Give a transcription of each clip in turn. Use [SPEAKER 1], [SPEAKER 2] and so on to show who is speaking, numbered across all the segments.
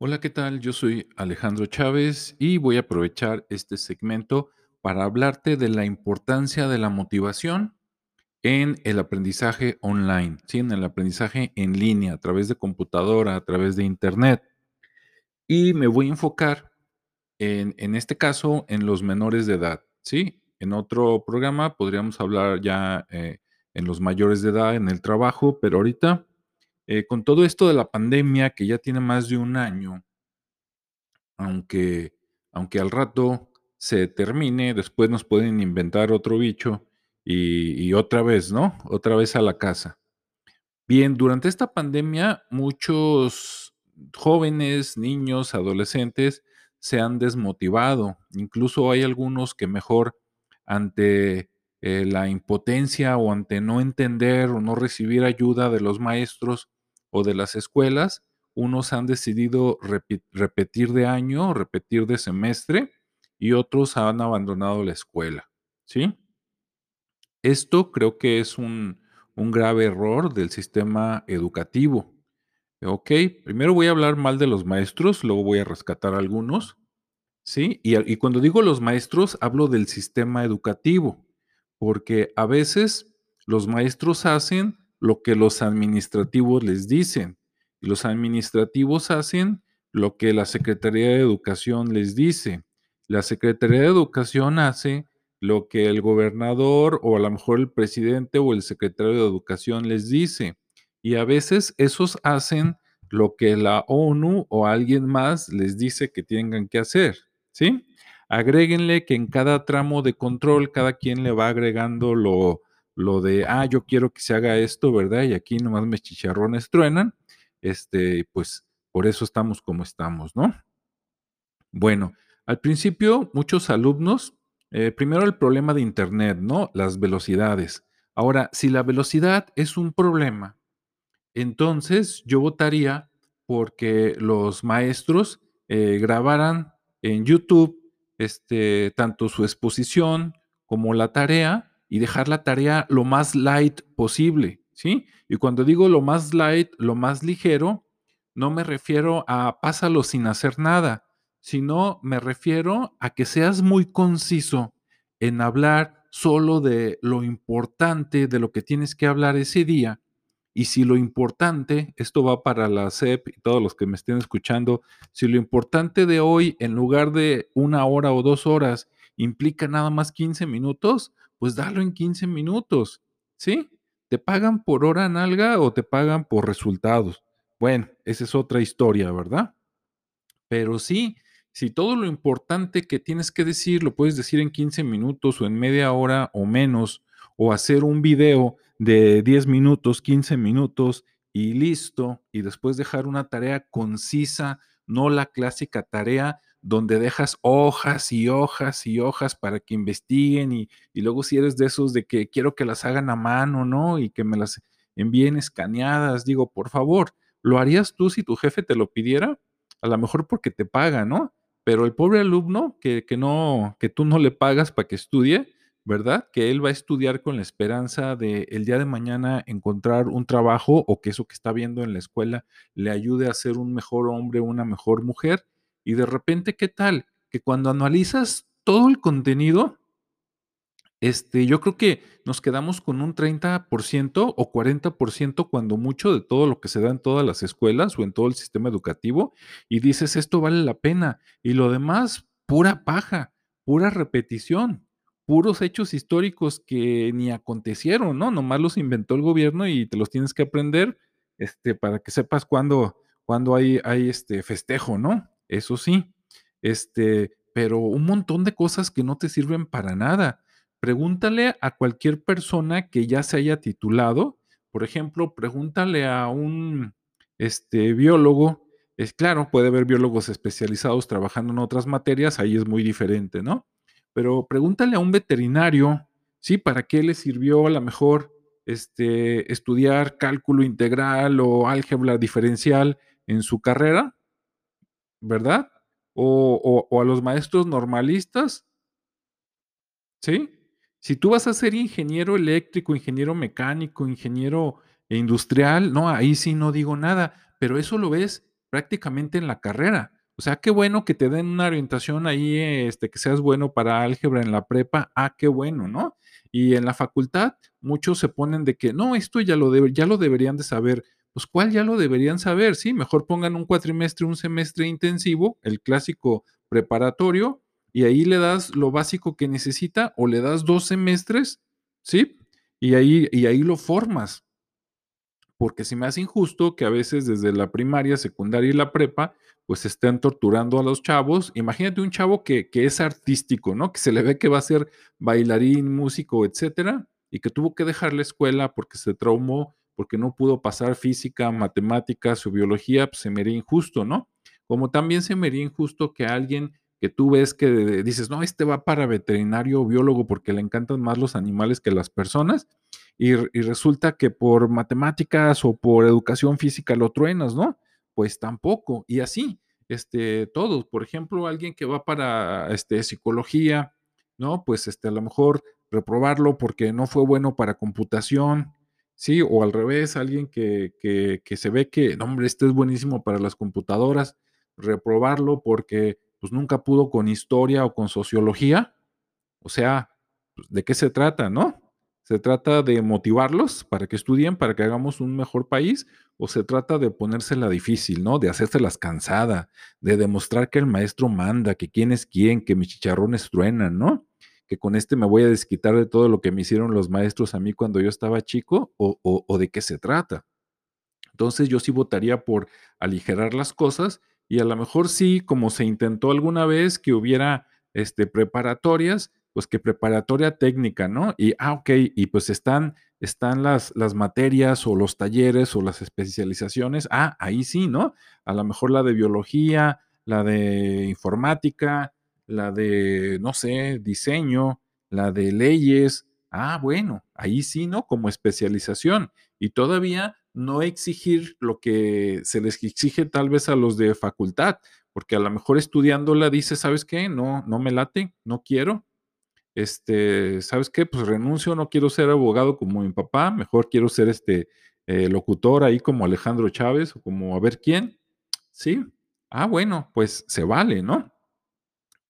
[SPEAKER 1] Hola, ¿qué tal? Yo soy Alejandro Chávez y voy a aprovechar este segmento para hablarte de la importancia de la motivación en el aprendizaje online, ¿sí? En el aprendizaje en línea, a través de computadora, a través de internet. Y me voy a enfocar en, en este caso en los menores de edad, ¿sí? En otro programa podríamos hablar ya eh, en los mayores de edad, en el trabajo, pero ahorita, eh, con todo esto de la pandemia que ya tiene más de un año, aunque aunque al rato se termine, después nos pueden inventar otro bicho y otra vez, ¿no? Otra vez a la casa. Bien, durante esta pandemia, muchos jóvenes, niños, adolescentes se han desmotivado. Incluso hay algunos que mejor ante, eh, la impotencia o ante no entender o no recibir ayuda de los maestros o de las escuelas, unos han decidido repetir de año, repetir de semestre y otros han abandonado la escuela, ¿sí? Esto creo que es un un grave error del sistema educativo. Okey, primero voy a hablar mal de los maestros, luego voy a rescatar algunos, ¿sí? Y y cuando digo los maestros, hablo del sistema educativo, porque a veces los maestros hacen lo que los administrativos les dicen, y los administrativos hacen lo que la Secretaría de Educación les dice. La Secretaría de Educación hace lo que el gobernador, o a lo mejor el presidente, o el secretario de Educación les dice. Y a veces esos hacen lo que la ONU o alguien más les dice que tengan que hacer, ¿sí? Agréguenle que en cada tramo de control, cada quien le va agregando lo lo de: "Ah, yo quiero que se haga esto", ¿verdad? Y aquí nomás mis chicharrones truenan, este, pues, por eso estamos como estamos, ¿no? Bueno, al principio muchos alumnos, eh, primero el problema de Internet, ¿no? Las velocidades. Ahora, si la velocidad es un problema, entonces, yo votaría porque los maestros, eh, grabaran en YouTube, este, tanto su exposición como la tarea, y dejar la tarea lo más light posible, ¿sí? Y cuando digo lo más light, lo más ligero, no me refiero a pásalo sin hacer nada, sino me refiero a que seas muy conciso en hablar solo de lo importante, de lo que tienes que hablar ese día, y si lo importante, esto va para la SEP y todos los que me estén escuchando, si lo importante de hoy, en lugar de una hora o 2 horas, implica nada más 15 minutos, pues dalo en 15 minutos, ¿sí? ¿Te pagan por hora nalga o te pagan por resultados? Bueno, esa es otra historia, ¿verdad? Pero sí, si todo lo importante que tienes que decir lo puedes decir en 15 minutos o en media hora o menos, o hacer un video de 10 minutos, 15 minutos y listo, y después dejar una tarea concisa, no la clásica tarea donde dejas hojas y hojas y hojas para que investiguen y, y luego si eres de esos de que quiero que las hagan a mano, ¿no? Y que me las envíen escaneadas, digo, por favor, ¿lo harías tú si tu jefe te lo pidiera? A lo mejor porque te paga, ¿no? Pero el pobre alumno que que no que tú no le pagas para que estudie, ¿verdad? Que él va a estudiar con la esperanza de el día de mañana encontrar un trabajo, o que eso que está viendo en la escuela le ayude a ser un mejor hombre, una mejor mujer. Y de repente, ¿qué tal? Que cuando analizas todo el contenido, este, yo creo que nos quedamos con un 30% o 40% cuando mucho de todo lo que se da en todas las escuelas o en todo el sistema educativo, y dices: "Esto vale la pena", y lo demás, pura paja, pura repetición, puros hechos históricos que ni acontecieron, ¿no? Nomás los inventó el gobierno y te los tienes que aprender, este, para que sepas cuándo hay hay, este, festejo, ¿no? Eso sí, este, pero un montón de cosas que no te sirven para nada. Pregúntale a cualquier persona que ya se haya titulado, por ejemplo, pregúntale a un, este, biólogo, es claro, puede haber biólogos especializados trabajando en otras materias, ahí es muy diferente, ¿no? Pero pregúntale a un veterinario, ¿sí? ¿Para qué le sirvió a la mejor, este, estudiar cálculo integral o álgebra diferencial en su carrera, verdad? O o a los maestros normalistas, ¿Sí? Si tú vas a ser ingeniero eléctrico, ingeniero mecánico, ingeniero industrial, no, ahí sí no digo nada, pero eso lo ves prácticamente en la carrera. O sea, qué bueno que te den una orientación ahí, este, que seas bueno para álgebra en la prepa, ah, qué bueno, ¿no? Y en la facultad muchos se ponen de que no, esto ya lo, ya lo deberían de saber. Pues, ¿cuál ya lo deberían saber? Sí, mejor pongan un cuatrimestre, un semestre intensivo, el clásico preparatorio, y ahí le das lo básico que necesita o le das dos semestres, ¿sí? Y ahí, y ahí lo formas porque se me hace injusto que a veces desde la primaria, secundaria y la prepa, pues estén torturando a los chavos. Imagínate un chavo que, que es artístico, ¿no? Que se le ve que va a ser bailarín, músico, etcétera, y que tuvo que dejar la escuela porque se traumó, porque no pudo pasar física, matemáticas o biología, pues se me haría injusto, ¿no? Como también se me haría injusto que alguien que tú ves que dices, no, este va para veterinario o biólogo porque le encantan más los animales que las personas, y, resulta que por matemáticas o por educación física lo truenas, ¿no? Pues tampoco, y así, este, todos, por ejemplo, alguien que va para, este, psicología, ¿no? Pues, este, a lo mejor reprobarlo porque no fue bueno para computación, ¿sí? O al revés, alguien que, que, que se ve que, no, hombre, este es buenísimo para las computadoras, reprobarlo porque, pues, nunca pudo con historia o con sociología, o sea, pues, ¿de qué se trata, no? ¿Se trata de motivarlos para que estudien, para que hagamos un mejor país? ¿O se trata de ponérsela difícil, ¿no? De hacérselas cansada, de demostrar que el maestro manda, que quién es quién, que mis chicharrones truenan, ¿no? Que con este me voy a desquitar de todo lo que me hicieron los maestros a mí cuando yo estaba chico, o, o de qué se trata. Entonces yo sí votaría por aligerar las cosas y a lo mejor sí, como se intentó alguna vez que hubiera este, preparatorias, pues que preparatoria técnica, ¿no? Y, ah, ok, y pues están, están las, las materias o los talleres o las especializaciones, ah, ahí sí, ¿no? A lo mejor la de biología, la de informática, la de, no sé, diseño, la de leyes, ah, bueno, ahí sí, ¿no? Como especialización. Y todavía no exigir lo que se les exige tal vez a los de facultad, porque a lo mejor estudiándola dice, ¿sabes qué? No, no me late, no quiero, este, ¿sabes qué? Pues renuncio, no quiero ser abogado como mi papá, mejor quiero ser este eh, locutor ahí como Alejandro Chávez o como a ver quién. Sí. Ah, bueno, pues se vale, ¿no?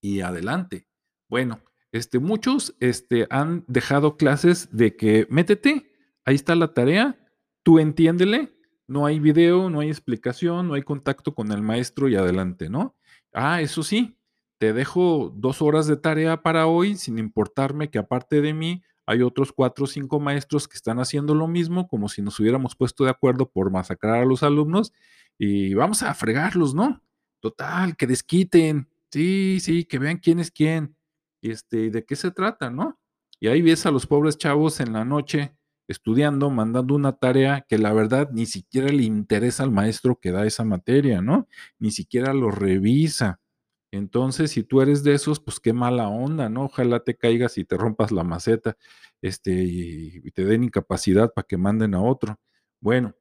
[SPEAKER 1] Y adelante. Bueno, este, muchos este, han dejado clases de que métete, ahí está la tarea, tú entiéndele, no hay video, no hay explicación, no hay contacto con el maestro y adelante, ¿no? Ah, eso sí, te dejo dos horas de tarea para hoy, sin importarme que aparte de mí hay otros cuatro o cinco maestros que están haciendo lo mismo, como si nos hubiéramos puesto de acuerdo por masacrar a los alumnos y vamos a fregarlos, ¿no? Total, que desquiten, sí, sí, que vean quién es quién, este, de qué se trata, ¿no? Y ahí ves a los pobres chavos en la noche estudiando, mandando una tarea que la verdad ni siquiera le interesa al maestro que da esa materia, ¿no? Ni siquiera lo revisa. Entonces, si tú eres de esos, pues qué mala onda, ¿no? Ojalá te caigas y te rompas la maceta, este, y, te den incapacidad para que manden a otro. Bueno,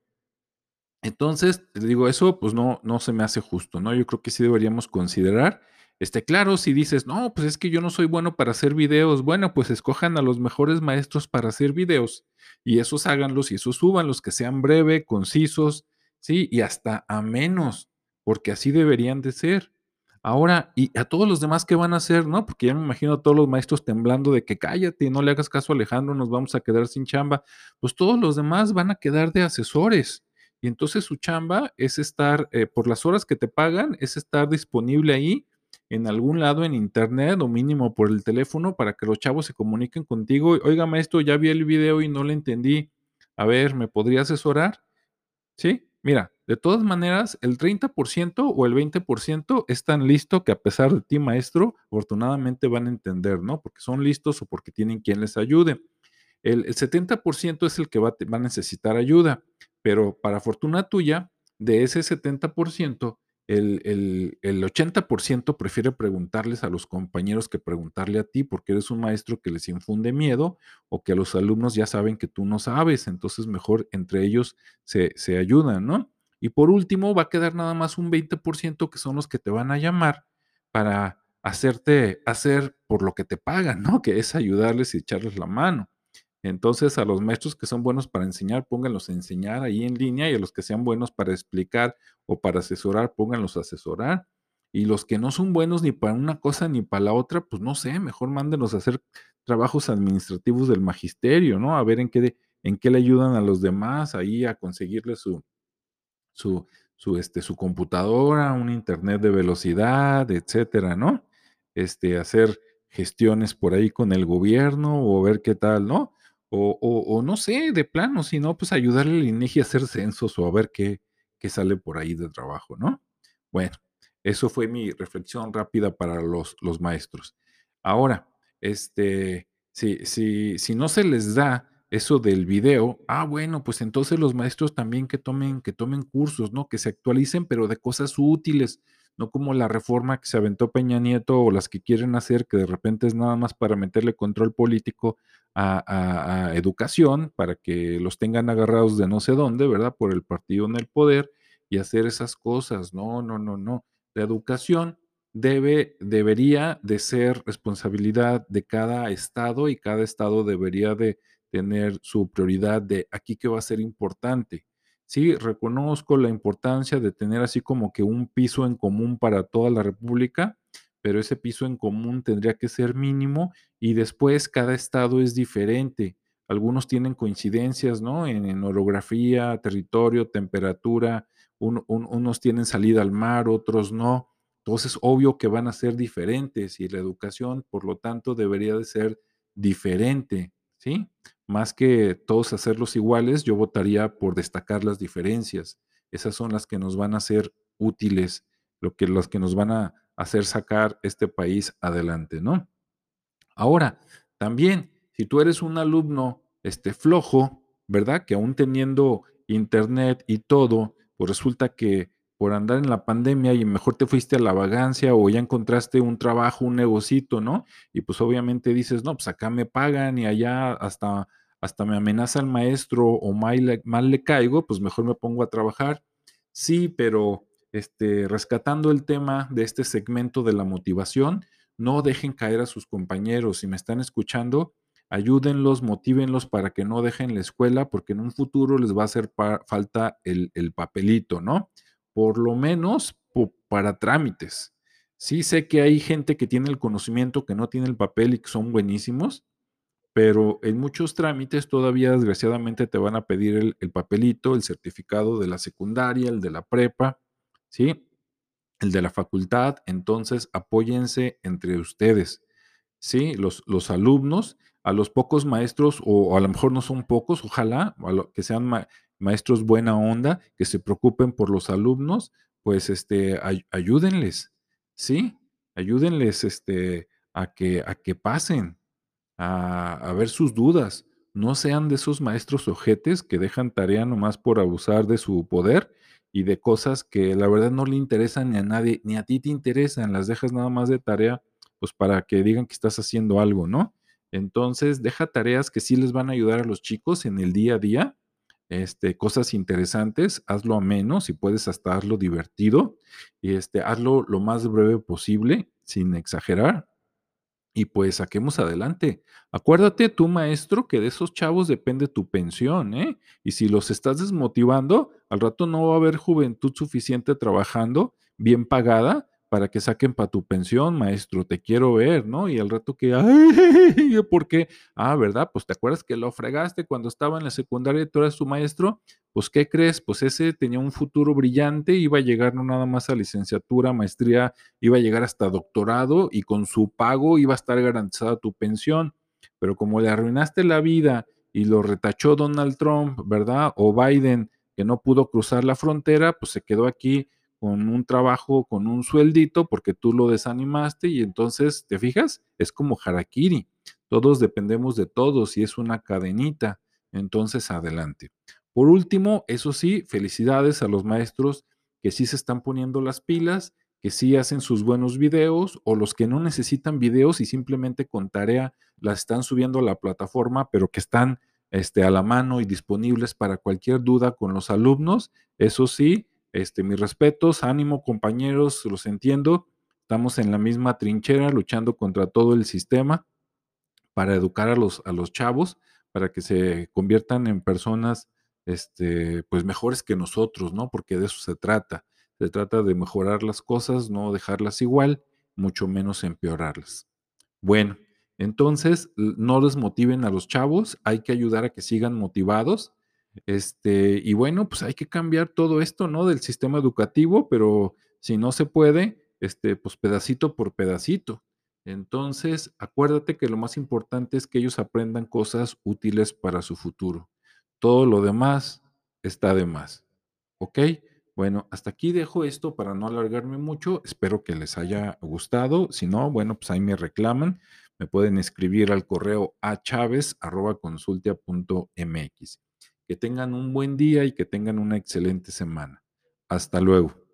[SPEAKER 1] entonces, te digo, eso pues no, no se me hace justo, ¿no? Yo creo que sí deberíamos considerar, este, claro, si dices, no, pues es que yo no soy bueno para hacer videos, bueno, pues escojan a los mejores maestros para hacer videos y esos háganlos y esos los que sean breve, concisos, ¿sí? Y hasta a menos, porque así deberían de ser. Ahora, ¿y a todos los demás qué van a hacer, no? Porque ya me imagino a todos los maestros temblando de que cállate, no le hagas caso a Alejandro, nos vamos a quedar sin chamba. Pues todos los demás van a quedar de asesores. Y entonces su chamba es estar, eh, por las horas que te pagan, es estar disponible ahí en algún lado en internet o mínimo por el teléfono para que los chavos se comuniquen contigo. Oiga, maestro, ya vi el video y no le entendí. A ver, ¿me podría asesorar? ¿Sí? Mira, de todas maneras, el 30% o el 20% es tan listo que a pesar de ti, maestro, afortunadamente van a entender, ¿no? Porque son listos o porque tienen quien les ayude. El, 70% es el que va, va, a necesitar ayuda, pero para fortuna tuya, de ese 70%, el, el, 80% prefiere preguntarles a los compañeros que preguntarle a ti porque eres un maestro que les infunde miedo o que los alumnos ya saben que tú no sabes, entonces mejor entre ellos se, se ayudan, ¿no? Y por último va a quedar nada más un 20% que son los que te van a llamar para hacerte hacer por lo que te pagan, ¿no? Que es ayudarles y echarles la mano. Entonces, a los maestros que son buenos para enseñar, pónganlos a enseñar ahí en línea y a los que sean buenos para explicar o para asesorar, pónganlos a asesorar. Y los que no son buenos ni para una cosa ni para la otra, pues no sé, mejor mándenos a hacer trabajos administrativos del magisterio, ¿no? A ver en qué, en qué le ayudan a los demás ahí a conseguirle su, su, su, este, su computadora, un internet de velocidad, etcétera, ¿no? Este, hacer gestiones por ahí con el gobierno o ver qué tal, ¿no? O, o, o no sé, de plano, si no, pues ayudarle al INEGI a hacer censos o a ver qué, qué sale por ahí de trabajo, ¿no? Bueno, eso fue mi reflexión rápida para los, los maestros. Ahora, este, si, si, si no se les da eso del video, ah, bueno, pues entonces los maestros también que tomen, que tomen cursos, ¿no? Que se actualicen, pero de cosas útiles, no como la reforma que se aventó Peña Nieto o las que quieren hacer, que de repente es nada más para meterle control político a, a- educación, para que los tengan agarrados de no sé dónde, ¿verdad? Por el partido en el poder y hacer esas cosas. No, no, no, no. La educación debe, debería de ser responsabilidad de cada estado y cada estado debería de tener su prioridad de aquí que va a ser importante. Sí, reconozco la importancia de tener así como que un piso en común para toda la República, pero ese piso en común tendría que ser mínimo y después cada estado es diferente. Algunos tienen coincidencias, ¿no? En, orografía, territorio, temperatura, un- un- unos tienen salida al mar, otros no. Entonces, obvio que van a ser diferentes y la educación, por lo tanto, debería de ser diferente, ¿sí? Más que todos hacerlos iguales, yo votaría por destacar las diferencias. Esas son las que nos van a ser útiles, lo que, las que nos van a hacer sacar este país adelante, ¿no? Ahora, también, si tú eres un alumno este, flojo, ¿verdad? Que aún teniendo internet y todo, pues resulta que por andar en la pandemia y mejor te fuiste a la vagancia o ya encontraste un trabajo, un negocito, ¿no? Y pues obviamente dices, no, pues acá me pagan y allá hasta, hasta me amenaza el maestro o mal le, caigo, pues mejor me pongo a trabajar. Sí, pero este, rescatando el tema de este segmento de la motivación, no dejen caer a sus compañeros. Si me están escuchando, ayúdenlos, motívenlos para que no dejen la escuela, porque en un futuro les va a hacer falta el, el papelito, ¿no? Por lo menos para trámites. Sí sé que hay gente que tiene el conocimiento, que no tiene el papel y que son buenísimos, pero en muchos trámites todavía desgraciadamente te van a pedir el, el papelito, el certificado de la secundaria, el de la prepa, ¿sí? El de la facultad. Entonces, apóyense entre ustedes. Sí, los, los alumnos, a los pocos maestros, o a lo mejor no son pocos, ojalá, que sean ma- maestros buena onda, que se preocupen por los alumnos, pues este, ay- ayúdenles, ¿sí? Ayúdenles este, a que, a que pasen a, ver sus dudas. No sean de esos maestros ojetes que dejan tarea nomás por abusar de su poder y de cosas que la verdad no le interesan ni a nadie, ni a ti te interesan, las dejas nada más de tarea, pues para que digan que estás haciendo algo, ¿no? Entonces, deja tareas que sí les van a ayudar a los chicos en el día a día, este, cosas interesantes, hazlo a menos, si puedes hasta hazlo divertido, y este, hazlo lo más breve posible, sin exagerar, y pues saquemos adelante. Acuérdate, tú maestro, que de esos chavos depende tu pensión, ¿eh? Y si los estás desmotivando, al rato no va a haber juventud suficiente trabajando, bien pagada, para que saquen para tu pensión, maestro, te quiero ver, ¿no? Y al rato que, ay, ¿por qué? Ah, ¿verdad? Pues te acuerdas que lo fregaste cuando estaba en la secundaria y tú eras su maestro, pues ¿qué crees? Pues ese tenía un futuro brillante, iba a llegar no nada más a licenciatura, maestría, iba a llegar hasta doctorado y con su pago iba a estar garantizada tu pensión. Pero como le arruinaste la vida y lo retachó Donald Trump, ¿verdad? O Biden, que no pudo cruzar la frontera, pues se quedó aquí con un trabajo, con un sueldito, porque tú lo desanimaste y entonces, ¿te fijas? Es como harakiri. Todos dependemos de todos y es una cadenita. Entonces, adelante. Por último, eso sí, felicidades a los maestros que sí se están poniendo las pilas que sí hacen sus buenos videos o los que no necesitan videos y simplemente con tarea las están subiendo a la plataforma, pero que están este, a la mano y disponibles para cualquier duda con los alumnos. Eso sí, este, mis respetos, ánimo compañeros, los entiendo. Estamos en la misma trinchera luchando contra todo el sistema para educar a los, a los chavos, para que se conviertan en personas, este, pues, mejores que nosotros, ¿no? Porque de eso se trata. Se trata de mejorar las cosas, no dejarlas igual, mucho menos empeorarlas. Bueno, entonces, no desmotiven a los chavos, hay que ayudar a que sigan motivados, este, y bueno, pues, hay que cambiar todo esto, ¿no? Del sistema educativo, pero si no se puede, este, pues, pedacito por pedacito. Entonces, acuérdate que lo más importante es que ellos aprendan cosas útiles para su futuro. Todo lo demás está de más, ¿ok? Bueno, hasta aquí dejo esto para no alargarme mucho. Espero que les haya gustado. Si no, bueno, pues ahí me reclaman. Me pueden escribir al correo achavez@consultia.mx. Que tengan un buen día y que tengan una excelente semana. Hasta luego.